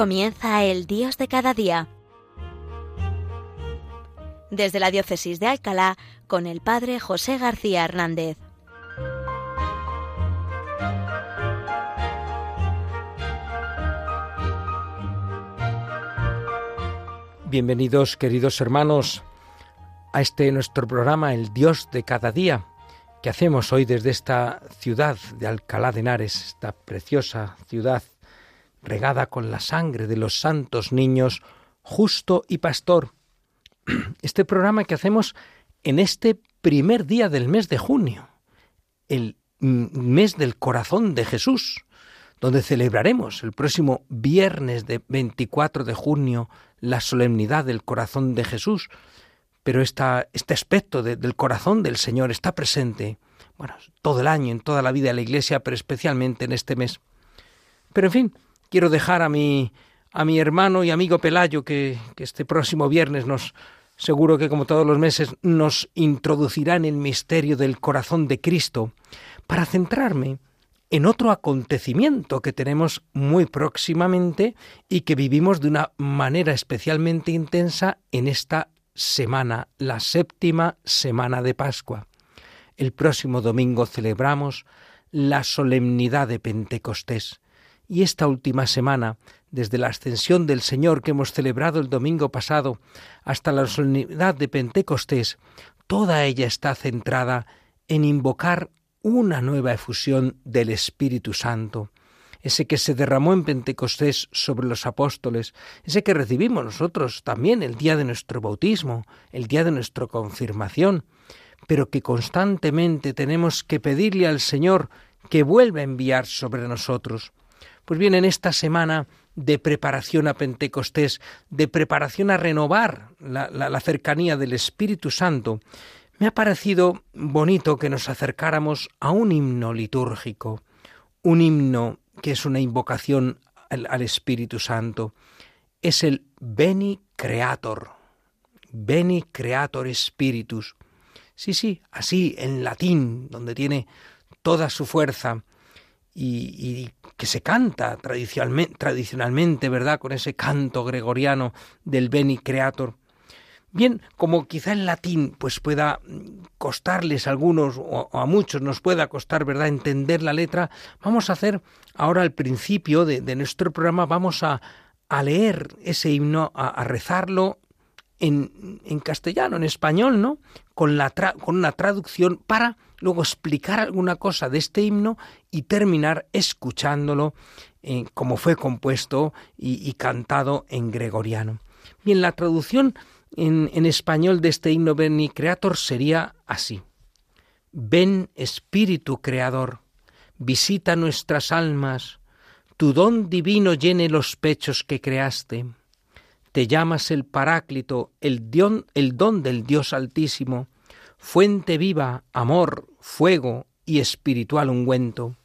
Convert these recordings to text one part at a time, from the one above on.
Comienza el Dios de cada día. Desde la Diócesis de Alcalá, con el Padre José García Hernández. Bienvenidos, queridos hermanos, a este nuestro programa, El Dios de cada día, que hacemos hoy desde esta ciudad de Alcalá de Henares, esta preciosa ciudad regada con la sangre de los santos niños, justo y pastor. Este programa que hacemos en este primer día del mes de junio, el mes del corazón de Jesús, donde celebraremos el próximo viernes de 24 de junio la solemnidad del corazón de Jesús. Pero esta, este aspecto del corazón del Señor está presente, bueno, todo el año, en toda la vida de la Iglesia, pero especialmente en este mes. Pero en fin, quiero dejar a mi, a mi hermano y amigo Pelayo, que, que este próximo viernes nos, seguro que como todos los meses, nos introducirá en el misterio del corazón de Cristo, para centrarme en otro acontecimiento que tenemos muy próximamente y que vivimos de una manera especialmente intensa en esta semana, la séptima semana de Pascua. El próximo domingo celebramos la solemnidad de Pentecostés. Y esta última semana, desde la ascensión del Señor que hemos celebrado el domingo pasado hasta la solemnidad de Pentecostés, toda ella está centrada en invocar una nueva efusión del Espíritu Santo, ese que se derramó en Pentecostés sobre los apóstoles, ese que recibimos nosotros también el día de nuestro bautismo, el día de nuestra confirmación, pero que constantemente tenemos que pedirle al Señor que vuelva a enviar sobre nosotros. Pues bien, en esta semana de preparación a Pentecostés, de preparación a renovar la, cercanía del Espíritu Santo, me ha parecido bonito que nos acercáramos a un himno litúrgico, un himno que es una invocación al, al Espíritu Santo. Es el Beni Creator, Beni Creator Spiritus. Sí, sí, así en latín, donde tiene toda su fuerza y, que se canta tradicionalmente, ¿verdad? Con ese canto gregoriano del Beni Creator. Bien, como quizá en latín pues pueda costarles a algunos o a muchos nos pueda costar, ¿verdad?, entender la letra, vamos a hacer ahora al principio de, nuestro programa, vamos a, a leer ese himno, a, rezarlo en, castellano, en español, ¿no? Con, la con una traducción para luego explicar alguna cosa de este himno y terminar escuchándolo eh, como fue compuesto y, cantado en gregoriano. Bien, la traducción en, en español de este himno Beni Creator sería así. Ven Espíritu Creador, visita nuestras almas, tu don divino llene los pechos que creaste. Te llamas el Paráclito, el, el don del Dios Altísimo, fuente viva, amor, fuego y espiritual ungüento,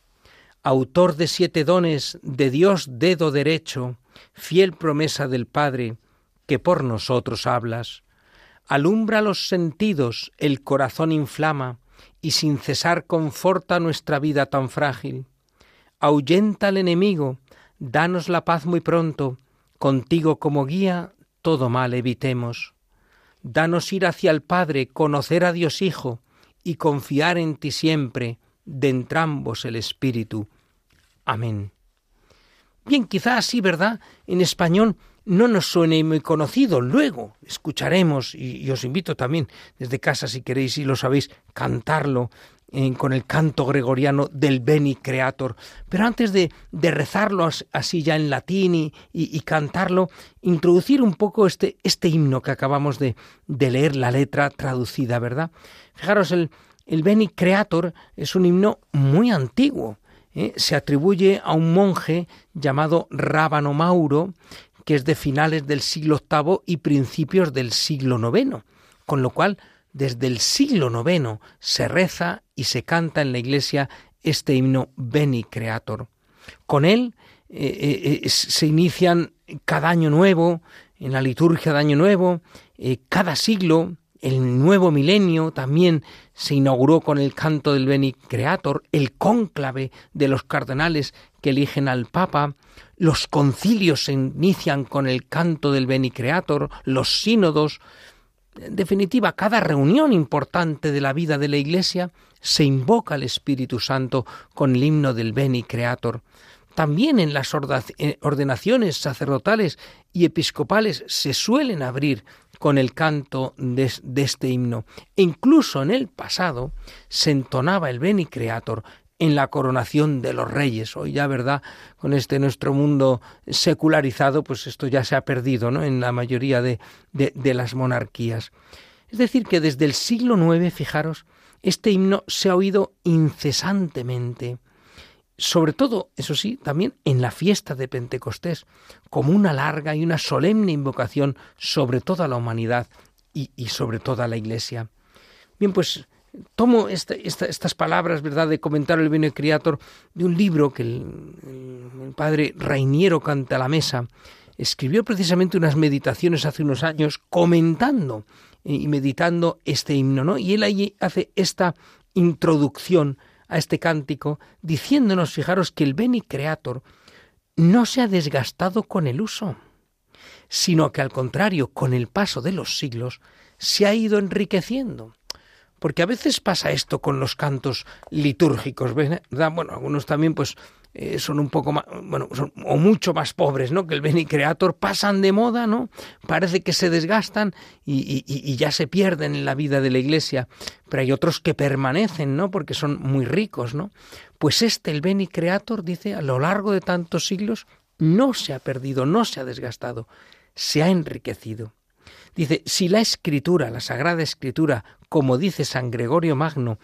autor de siete dones, de Dios dedo derecho, fiel promesa del Padre, que por nosotros hablas. Alumbra los sentidos, el corazón inflama, y sin cesar conforta nuestra vida tan frágil. Ahuyenta al enemigo, danos la paz muy pronto, contigo como guía, todo mal evitemos. Danos ir hacia el Padre, conocer a Dios Hijo y confiar en ti siempre, de entrambos el Espíritu. Amén. Bien, quizá así, ¿verdad? En español no nos suene muy conocido. Luego escucharemos, y, os invito también desde casa, si queréis y lo sabéis, cantarlo con el canto gregoriano del Beni Creator. Pero antes de, rezarlo así ya en latín y, cantarlo, introducir un poco este, este himno que acabamos de, de, leer, la letra traducida, ¿verdad? Fijaros, el, el Beni Creator es un himno muy antiguo. ¿eh? Se atribuye a un monje llamado Rábano Mauro, que es de finales del siglo VIII y principios del siglo IX, con lo cual desde el siglo IX se reza y se canta en la iglesia este himno Beni Creator. Con él eh, eh, eh, se inician cada año nuevo, en la liturgia de Año Nuevo, cada siglo, el nuevo milenio también se inauguró con el canto del Beni Creator, el cónclave de los cardenales que eligen al Papa, los concilios se inician con el canto del Beni Creator, los sínodos, en definitiva, cada reunión importante de la vida de la Iglesia se invoca al Espíritu Santo con el himno del Beni Creator. También en las eh, ordenaciones sacerdotales y episcopales se suelen abrir con el canto de, este himno. E incluso en el pasado se entonaba el Beni Creator en la coronación de los reyes. Hoy ya, ¿verdad? Con este nuestro mundo secularizado, pues esto ya se ha perdido, ¿no? En la mayoría de, de las monarquías. Es decir, que desde el siglo IX, fijaros, este himno se ha oído incesantemente, sobre todo, eso sí, también en la fiesta de Pentecostés, como una larga y una solemne invocación sobre toda la humanidad y, sobre toda la Iglesia. Bien, pues tomo estas palabras, ¿verdad?, de comentar el Bene Creator de un libro que el, padre Rainiero Canta la Mesa escribió precisamente unas meditaciones hace unos años comentando y meditando este himno, ¿no? Y él allí hace esta introducción a este cántico diciéndonos, fijaros, que el Beni Creator no se ha desgastado con el uso, sino que al contrario, con el paso de los siglos, se ha ido enriqueciendo. Porque a veces pasa esto con los cantos litúrgicos, ¿verdad? Bueno, algunos también pues eh, son un poco más, bueno, son, o mucho más pobres, ¿no? Que el Beni Creator pasan de moda, ¿no? Parece que se desgastan y, y, ya se pierden en la vida de la Iglesia. Pero hay otros que permanecen, ¿no? Porque son muy ricos, ¿no? Pues este, el Beni Creator, dice, a lo largo de tantos siglos, no se ha perdido, no se ha desgastado, se ha enriquecido. Dice, si la escritura, la Sagrada Escritura, como dice San Gregorio Magno,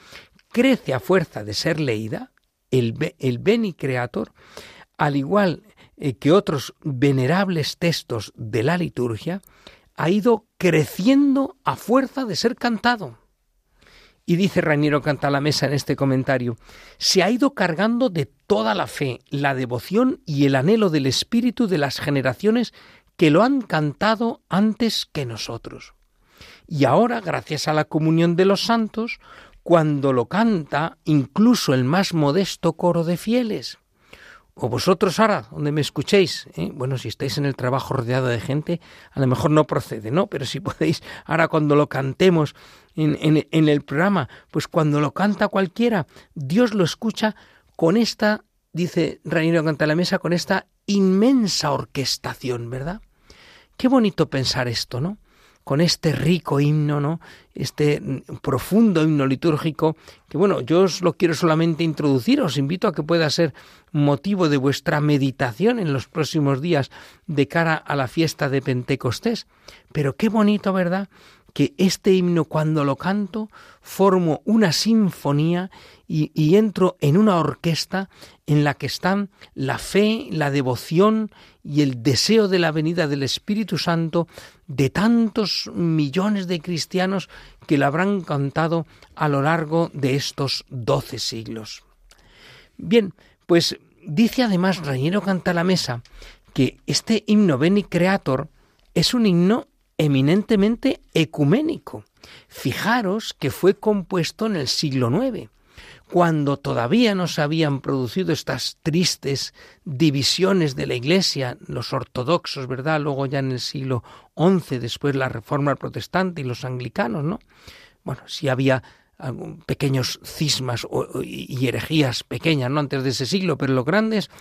crece a fuerza de ser leída, el, Beni Creator, al igual eh, que otros venerables textos de la liturgia, ha ido creciendo a fuerza de ser cantado. Y dice Raniero Canta la Mesa en este comentario, se ha ido cargando de toda la fe, la devoción y el anhelo del espíritu de las generaciones que lo han cantado antes que nosotros. Y ahora, gracias a la comunión de los santos, cuando lo canta incluso el más modesto coro de fieles. O vosotros ahora, donde me escuchéis, ¿eh? bueno, si estáis en el trabajo rodeado de gente, a lo mejor no procede, ¿no? Pero si podéis, ahora cuando lo cantemos en, el programa, pues cuando lo canta cualquiera, Dios lo escucha con esta, dice Raniero Canta la Mesa, con esta inmensa orquestación, ¿verdad? Qué bonito pensar esto, ¿no? con este rico himno, ¿no? Este profundo himno litúrgico, que bueno, yo os lo quiero solamente introducir, os invito a que pueda ser motivo de vuestra meditación en los próximos días de cara a la fiesta de Pentecostés. Pero qué bonito, ¿verdad? Que este himno cuando lo canto formo una sinfonía y, entro en una orquesta en la que están la fe, la devoción y el deseo de la venida del Espíritu Santo de tantos millones de cristianos que lo habrán cantado a lo largo de estos doce siglos. Bien, pues dice además Rañero Canta la Mesa que este himno Beni Creator es un himno eminentemente ecuménico. Fijaros que fue compuesto en el siglo IX, cuando todavía no se habían producido estas tristes divisiones de la Iglesia, los ortodoxos, ¿verdad? Luego ya en el siglo XI, después la Reforma Protestante y los anglicanos, ¿no? Bueno, sí había pequeños cismas y herejías pequeñas, ¿no? Antes de ese siglo, pero los grandes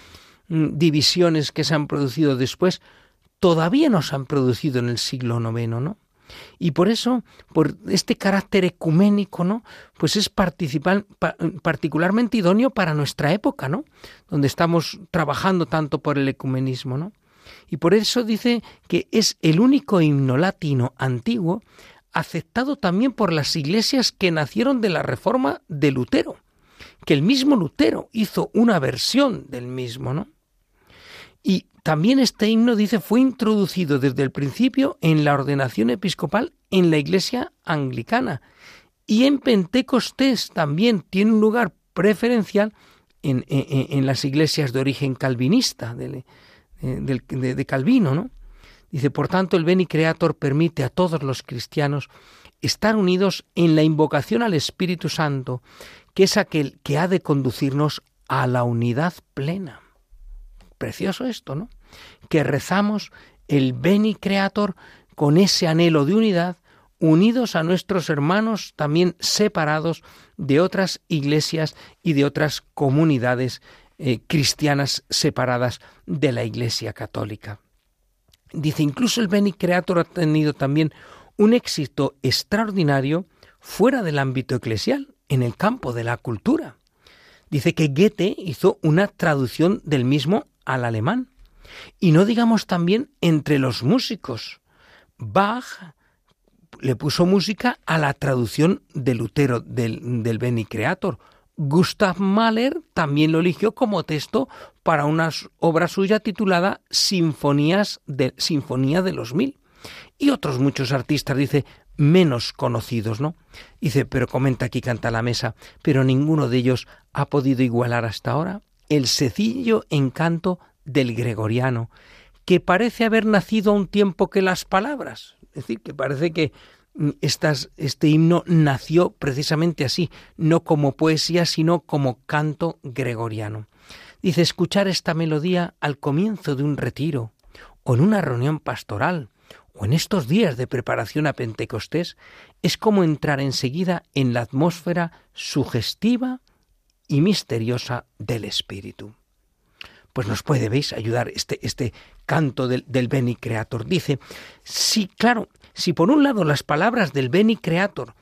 mm, divisiones que se han producido después todavía no se han producido en el siglo IX, ¿no? Y por eso, por este carácter ecuménico, ¿no? Pues es particularmente idóneo para nuestra época, ¿no? Donde estamos trabajando tanto por el ecumenismo, ¿no? Y por eso dice que es el único himno latino antiguo aceptado también por las iglesias que nacieron de la reforma de Lutero, que el mismo Lutero hizo una versión del mismo, ¿no? Y también este himno dice fue introducido desde el principio en la ordenación episcopal en la iglesia anglicana y en Pentecostés también tiene un lugar preferencial en, las iglesias de origen calvinista de, de, Calvino, ¿no? Dice, por tanto, el Beni Creator permite a todos los cristianos estar unidos en la invocación al Espíritu Santo, que es aquel que ha de conducirnos a la unidad plena. Precioso esto, ¿no? Que rezamos el Beni Creator con ese anhelo de unidad, unidos a nuestros hermanos también separados de otras iglesias y de otras comunidades eh, cristianas separadas de la Iglesia católica. Dice, incluso el Beni Creator ha tenido también un éxito extraordinario fuera del ámbito eclesial, en el campo de la cultura. Dice que Goethe hizo una traducción del mismo al alemán. Y no digamos también entre los músicos. Bach le puso música a la traducción de Lutero del, del Beni Creator. Gustav Mahler también lo eligió como texto para una obra suya titulada Sinfonías de, Sinfonía de los Mil. Y otros muchos artistas, dice, menos conocidos, ¿no? Dice, pero comenta aquí, canta la mesa, pero ninguno de ellos ha podido igualar hasta ahora el sencillo encanto del gregoriano, que parece haber nacido a un tiempo que las palabras. Es decir, que parece que mm, este himno nació precisamente así, no como poesía, sino como canto gregoriano. Dice, escuchar esta melodía al comienzo de un retiro o en una reunión pastoral, o en estos días de preparación a Pentecostés, es como entrar enseguida en la atmósfera sugestiva y misteriosa del Espíritu. Pues nos puede, veis, ayudar este, este canto del, del Beni Creator. Dice, sí, claro, si por un lado las palabras del Beni Creator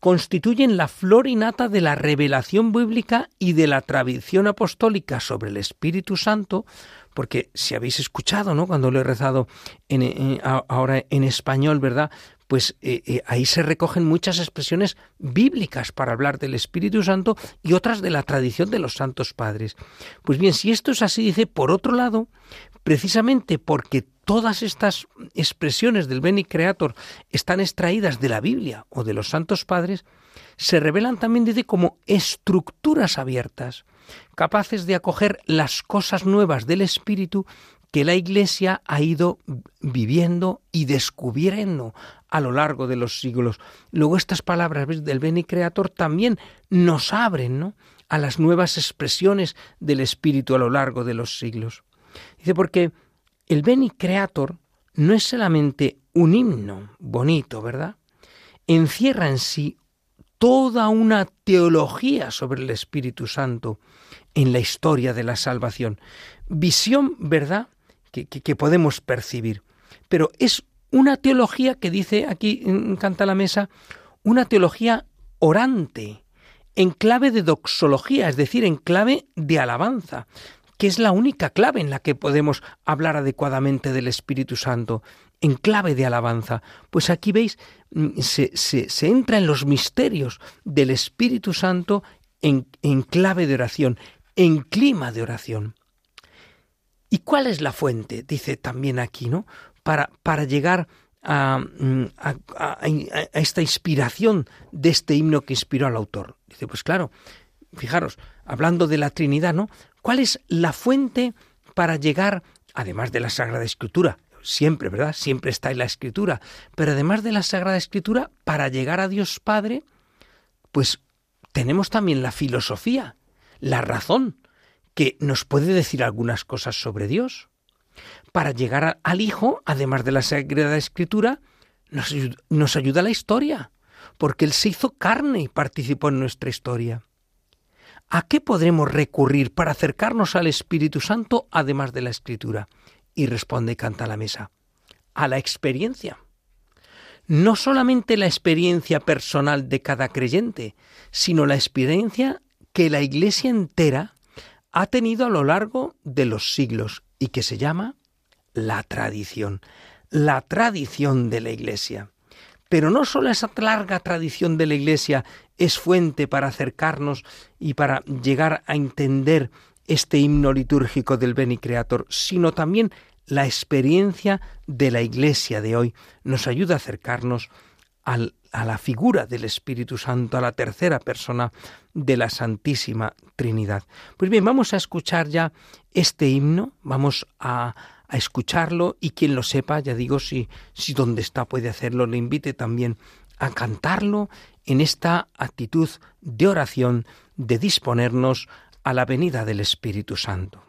constituyen la flor innata de la revelación bíblica y de la tradición apostólica sobre el Espíritu Santo, porque si habéis escuchado, ¿no? Cuando lo he rezado en, ahora en español, ¿verdad? Pues eh, eh, ahí se recogen muchas expresiones bíblicas para hablar del Espíritu Santo y otras de la tradición de los santos padres. Pues bien, si esto es así, dice, por otro lado, precisamente porque todas estas expresiones del Beni Creator están extraídas de la Biblia o de los santos padres, se revelan también, dice, como estructuras abiertas capaces de acoger las cosas nuevas del Espíritu que la Iglesia ha ido viviendo y descubriendo a lo largo de los siglos. Luego estas palabras del Beni Creator también nos abren ¿no? a las nuevas expresiones del Espíritu a lo largo de los siglos. Dice porque el Beni Creator no es solamente un himno bonito, ¿verdad? Encierra en sí toda una teología sobre el Espíritu Santo en la historia de la salvación. Visión, ¿verdad?, que, podemos percibir. Pero es una teología que dice aquí Canta la Mesa, una teología orante, en clave de doxología, es decir, en clave de alabanza, que es la única clave en la que podemos hablar adecuadamente del Espíritu Santo, en clave de alabanza. Pues aquí veis, mm, se, se entra en los misterios del Espíritu Santo en, en clave de oración, en clima de oración. ¿Y cuál es la fuente? Dice también aquí, ¿no? Para, para llegar mm, a, a, esta inspiración de este himno que inspiró al autor. Dice, pues claro, fijaros, hablando de la Trinidad, ¿no? ¿Cuál es la fuente para llegar, además de la Sagrada Escritura? Siempre, ¿verdad? Siempre está en la Escritura. Pero además de la Sagrada Escritura, para llegar a Dios Padre, pues tenemos también la filosofía, la razón, que nos puede decir algunas cosas sobre Dios. Para llegar al Hijo, además de la Sagrada Escritura, nos, nos ayuda la historia, porque Él se hizo carne y participó en nuestra historia. ¿A qué podremos recurrir para acercarnos al Espíritu Santo además de la Escritura? Y responde canta la mesa. A la experiencia. No solamente la experiencia personal de cada creyente, sino la experiencia que la Iglesia entera ha tenido a lo largo de los siglos y que se llama la tradición, la tradición de la Iglesia. Pero no solo esa larga tradición de la Iglesia es fuente para acercarnos y para llegar a entender este himno litúrgico del Beni Creator, sino también la experiencia de la Iglesia de hoy nos ayuda a acercarnos a la figura del Espíritu Santo, a la tercera persona de la Santísima Trinidad. Pues bien, vamos a escuchar ya este himno, vamos a, a escucharlo y quien lo sepa, ya digo, si, si donde está puede hacerlo, le invite también a cantarlo en esta actitud de oración, de disponernos a la venida del Espíritu Santo.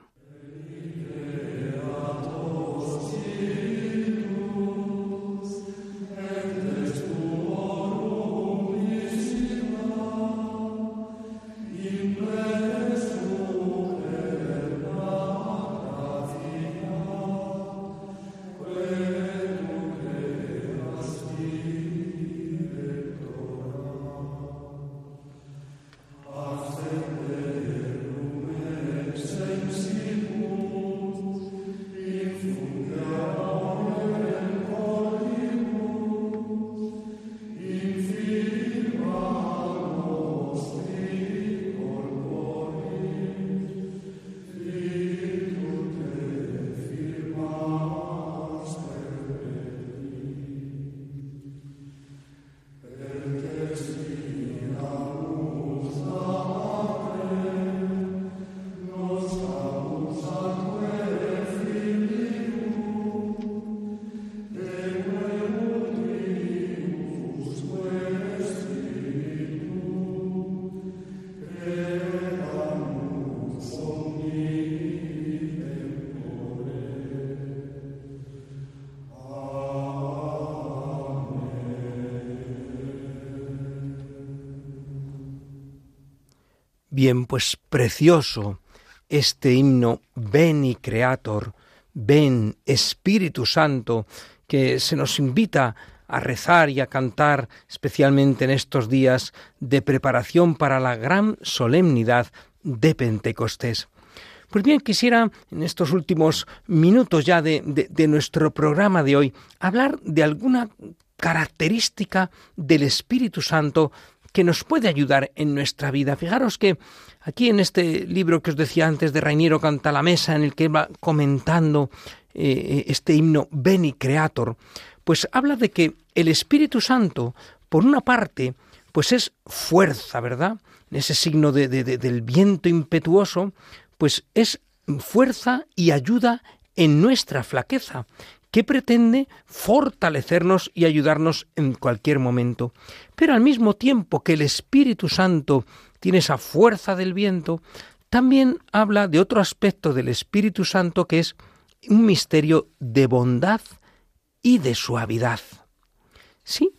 Bien, pues precioso este himno Ven Creator, ven Espíritu Santo, que se nos invita a rezar y a cantar, especialmente en estos días de preparación para la gran solemnidad de Pentecostés. Pues bien, quisiera en estos últimos minutos ya de, de, nuestro programa de hoy hablar de alguna característica del Espíritu Santo que nos puede ayudar en nuestra vida. Fijaros que aquí en este libro que os decía antes de Rainiero Canta la Mesa, en el que va comentando eh, este himno Beni Creator, pues habla de que el Espíritu Santo, por una parte, pues es fuerza, ¿verdad? Ese signo de, del viento impetuoso, pues es fuerza y ayuda en nuestra flaqueza que pretende fortalecernos y ayudarnos en cualquier momento. Pero al mismo tiempo que el Espíritu Santo tiene esa fuerza del viento, también habla de otro aspecto del Espíritu Santo que es un misterio de bondad y de suavidad. ¿Sí?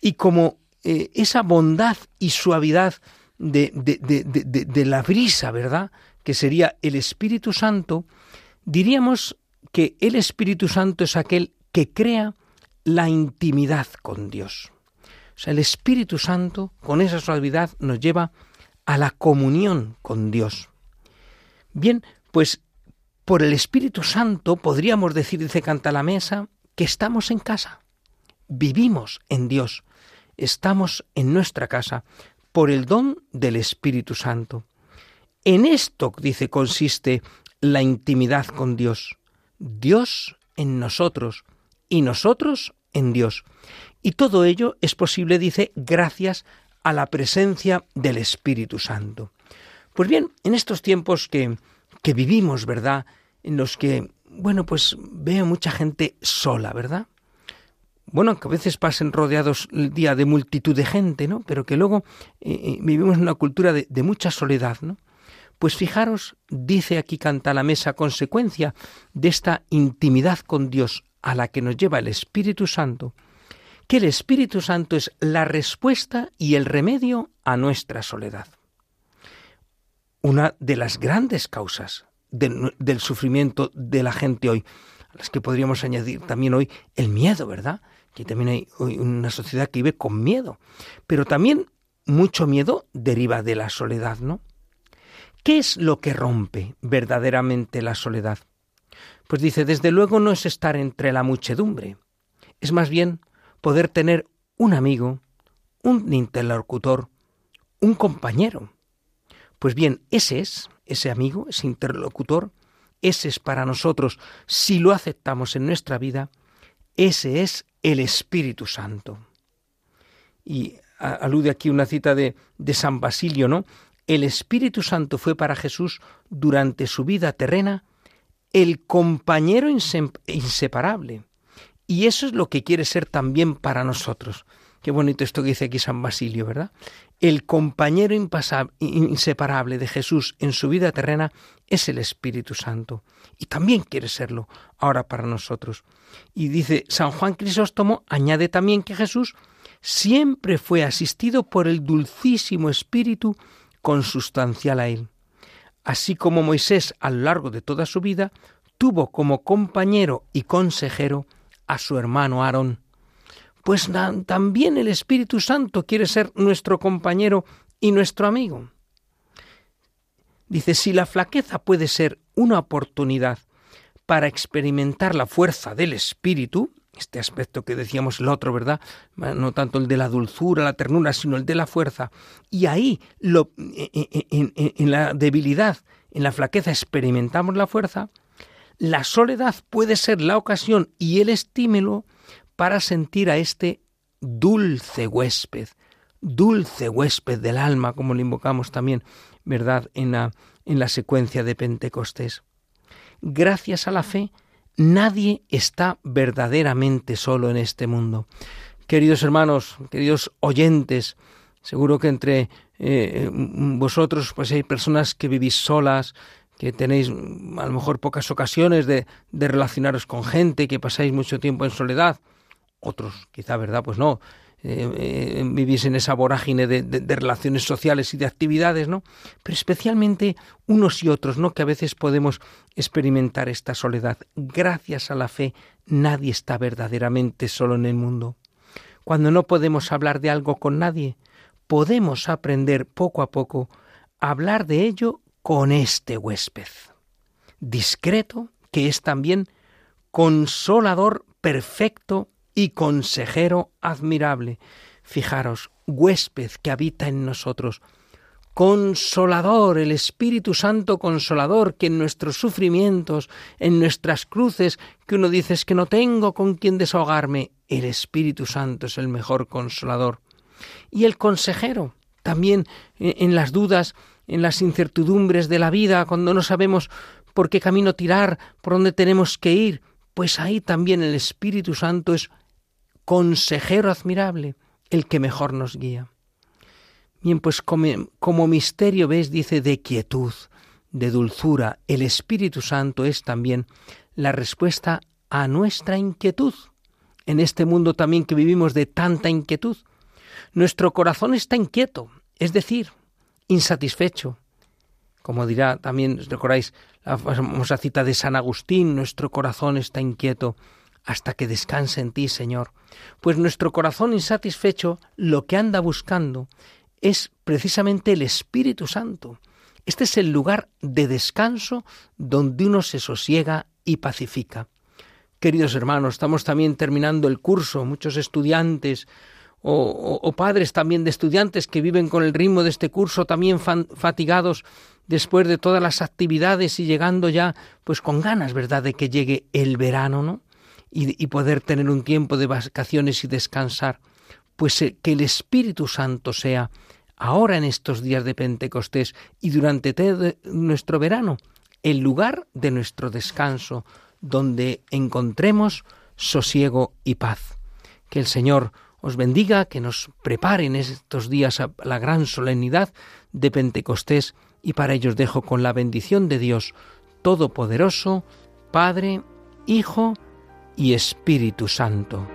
Y como eh, esa bondad y suavidad de, de la brisa, ¿verdad? Que sería el Espíritu Santo, diríamos que el Espíritu Santo es aquel que crea la intimidad con Dios. O sea, el Espíritu Santo, con esa suavidad, nos lleva a la comunión con Dios. Bien, pues por el Espíritu Santo podríamos decir, dice Canta la Mesa, que estamos en casa, vivimos en Dios, estamos en nuestra casa por el don del Espíritu Santo. En esto, dice, consiste la intimidad con Dios. Dios en nosotros y nosotros en Dios. Y todo ello es posible, dice, gracias a la presencia del Espíritu Santo. Pues bien, en estos tiempos que, que vivimos, ¿verdad? En los que, bueno, pues veo mucha gente sola, ¿verdad? Bueno, que a veces pasen rodeados el día de multitud de gente, ¿no? Pero que luego eh, eh, vivimos en una cultura de, de mucha soledad, ¿no? Pues fijaros, dice aquí Canta la Mesa, consecuencia de esta intimidad con Dios a la que nos lleva el Espíritu Santo, que el Espíritu Santo es la respuesta y el remedio a nuestra soledad. Una de las grandes causas del sufrimiento de la gente hoy, a las que podríamos añadir también hoy el miedo, ¿verdad? Que también hay una sociedad que vive con miedo, pero también mucho miedo deriva de la soledad, ¿no? ¿Qué es lo que rompe verdaderamente la soledad? Pues dice, desde luego no es estar entre la muchedumbre, es más bien poder tener un amigo, un interlocutor, un compañero. Pues bien, ese es, ese amigo, ese interlocutor, ese es para nosotros, si lo aceptamos en nuestra vida, ese es el Espíritu Santo. Y alude aquí una cita de, de San Basilio, ¿no? El Espíritu Santo fue para Jesús durante su vida terrena el compañero inseparable. Y eso es lo que quiere ser también para nosotros. Qué bonito esto que dice aquí San Basilio, ¿verdad? El compañero inseparable de Jesús en su vida terrena es el Espíritu Santo. Y también quiere serlo ahora para nosotros. Y dice San Juan Crisóstomo, añade también que Jesús siempre fue asistido por el dulcísimo Espíritu consustancial a él. Así como Moisés a lo largo de toda su vida tuvo como compañero y consejero a su hermano Aarón. Pues también el Espíritu Santo quiere ser nuestro compañero y nuestro amigo. Dice, si la flaqueza puede ser una oportunidad para experimentar la fuerza del Espíritu, este aspecto que decíamos el otro, ¿verdad? No tanto el de la dulzura, la ternura, sino el de la fuerza. Y ahí, lo, e, e, e, en, en la debilidad, en la flaqueza, experimentamos la fuerza. La soledad puede ser la ocasión y el estímulo para sentir a este dulce huésped, dulce huésped del alma, como lo invocamos también, ¿verdad?, en la, en la secuencia de Pentecostés. Gracias a la fe, Nadie está verdaderamente solo en este mundo. Queridos hermanos, queridos oyentes, seguro que entre eh, vosotros pues hay personas que vivís solas, que tenéis a lo mejor pocas ocasiones de, relacionaros con gente, que pasáis mucho tiempo en soledad. Otros, quizá, ¿verdad? Pues no. Eh, vivís en esa vorágine de, de, relaciones sociales y de actividades, ¿no? Pero especialmente unos y otros, ¿no? Que a veces podemos experimentar esta soledad. Gracias a la fe, nadie está verdaderamente solo en el mundo. Cuando no podemos hablar de algo con nadie, podemos aprender poco a poco a hablar de ello con este huésped, discreto, que es también consolador perfecto y consejero admirable. Fijaros, huésped que habita en nosotros, consolador, el Espíritu Santo consolador, que en nuestros sufrimientos, en nuestras cruces, que uno dice es que no tengo con quien desahogarme, el Espíritu Santo es el mejor consolador. Y el consejero, también en las dudas, en las incertidumbres de la vida, cuando no sabemos por qué camino tirar, por dónde tenemos que ir, pues ahí también el Espíritu Santo es consejero admirable, el que mejor nos guía. Bien, pues como, misterio ves, dice, de quietud, de dulzura, el Espíritu Santo es también la respuesta a nuestra inquietud. En este mundo también que vivimos de tanta inquietud, nuestro corazón está inquieto, es decir, insatisfecho. Como dirá también, recordáis la famosa cita de San Agustín, nuestro corazón está inquieto hasta que descanse en ti, Señor. Pues nuestro corazón insatisfecho lo que anda buscando es precisamente el Espíritu Santo. Este es el lugar de descanso donde uno se sosiega y pacifica. Queridos hermanos, estamos también terminando el curso, muchos estudiantes o, padres también de estudiantes que viven con el ritmo de este curso también fatigados después de todas las actividades y llegando ya pues con ganas, ¿verdad?, de que llegue el verano, ¿no? Y, poder tener un tiempo de vacaciones y descansar. Pues eh, que el Espíritu Santo sea ahora en estos días de Pentecostés y durante nuestro verano el lugar de nuestro descanso, donde encontremos sosiego y paz. Que el Señor os bendiga, que nos preparen estos días a la gran solemnidad de Pentecostés y para ellos dejo con la bendición de Dios Todopoderoso, Padre, Hijo y Espíritu Santo.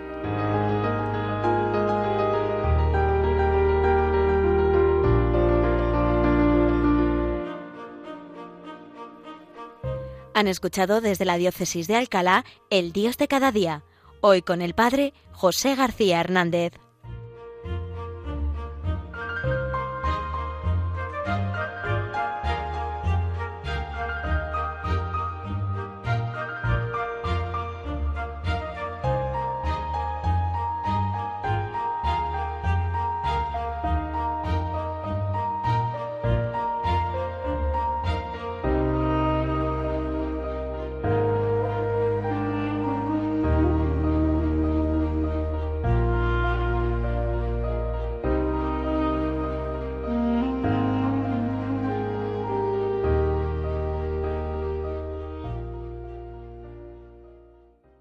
Han escuchado desde la Diócesis de Alcalá El Dios de cada día, hoy con el Padre José García Hernández.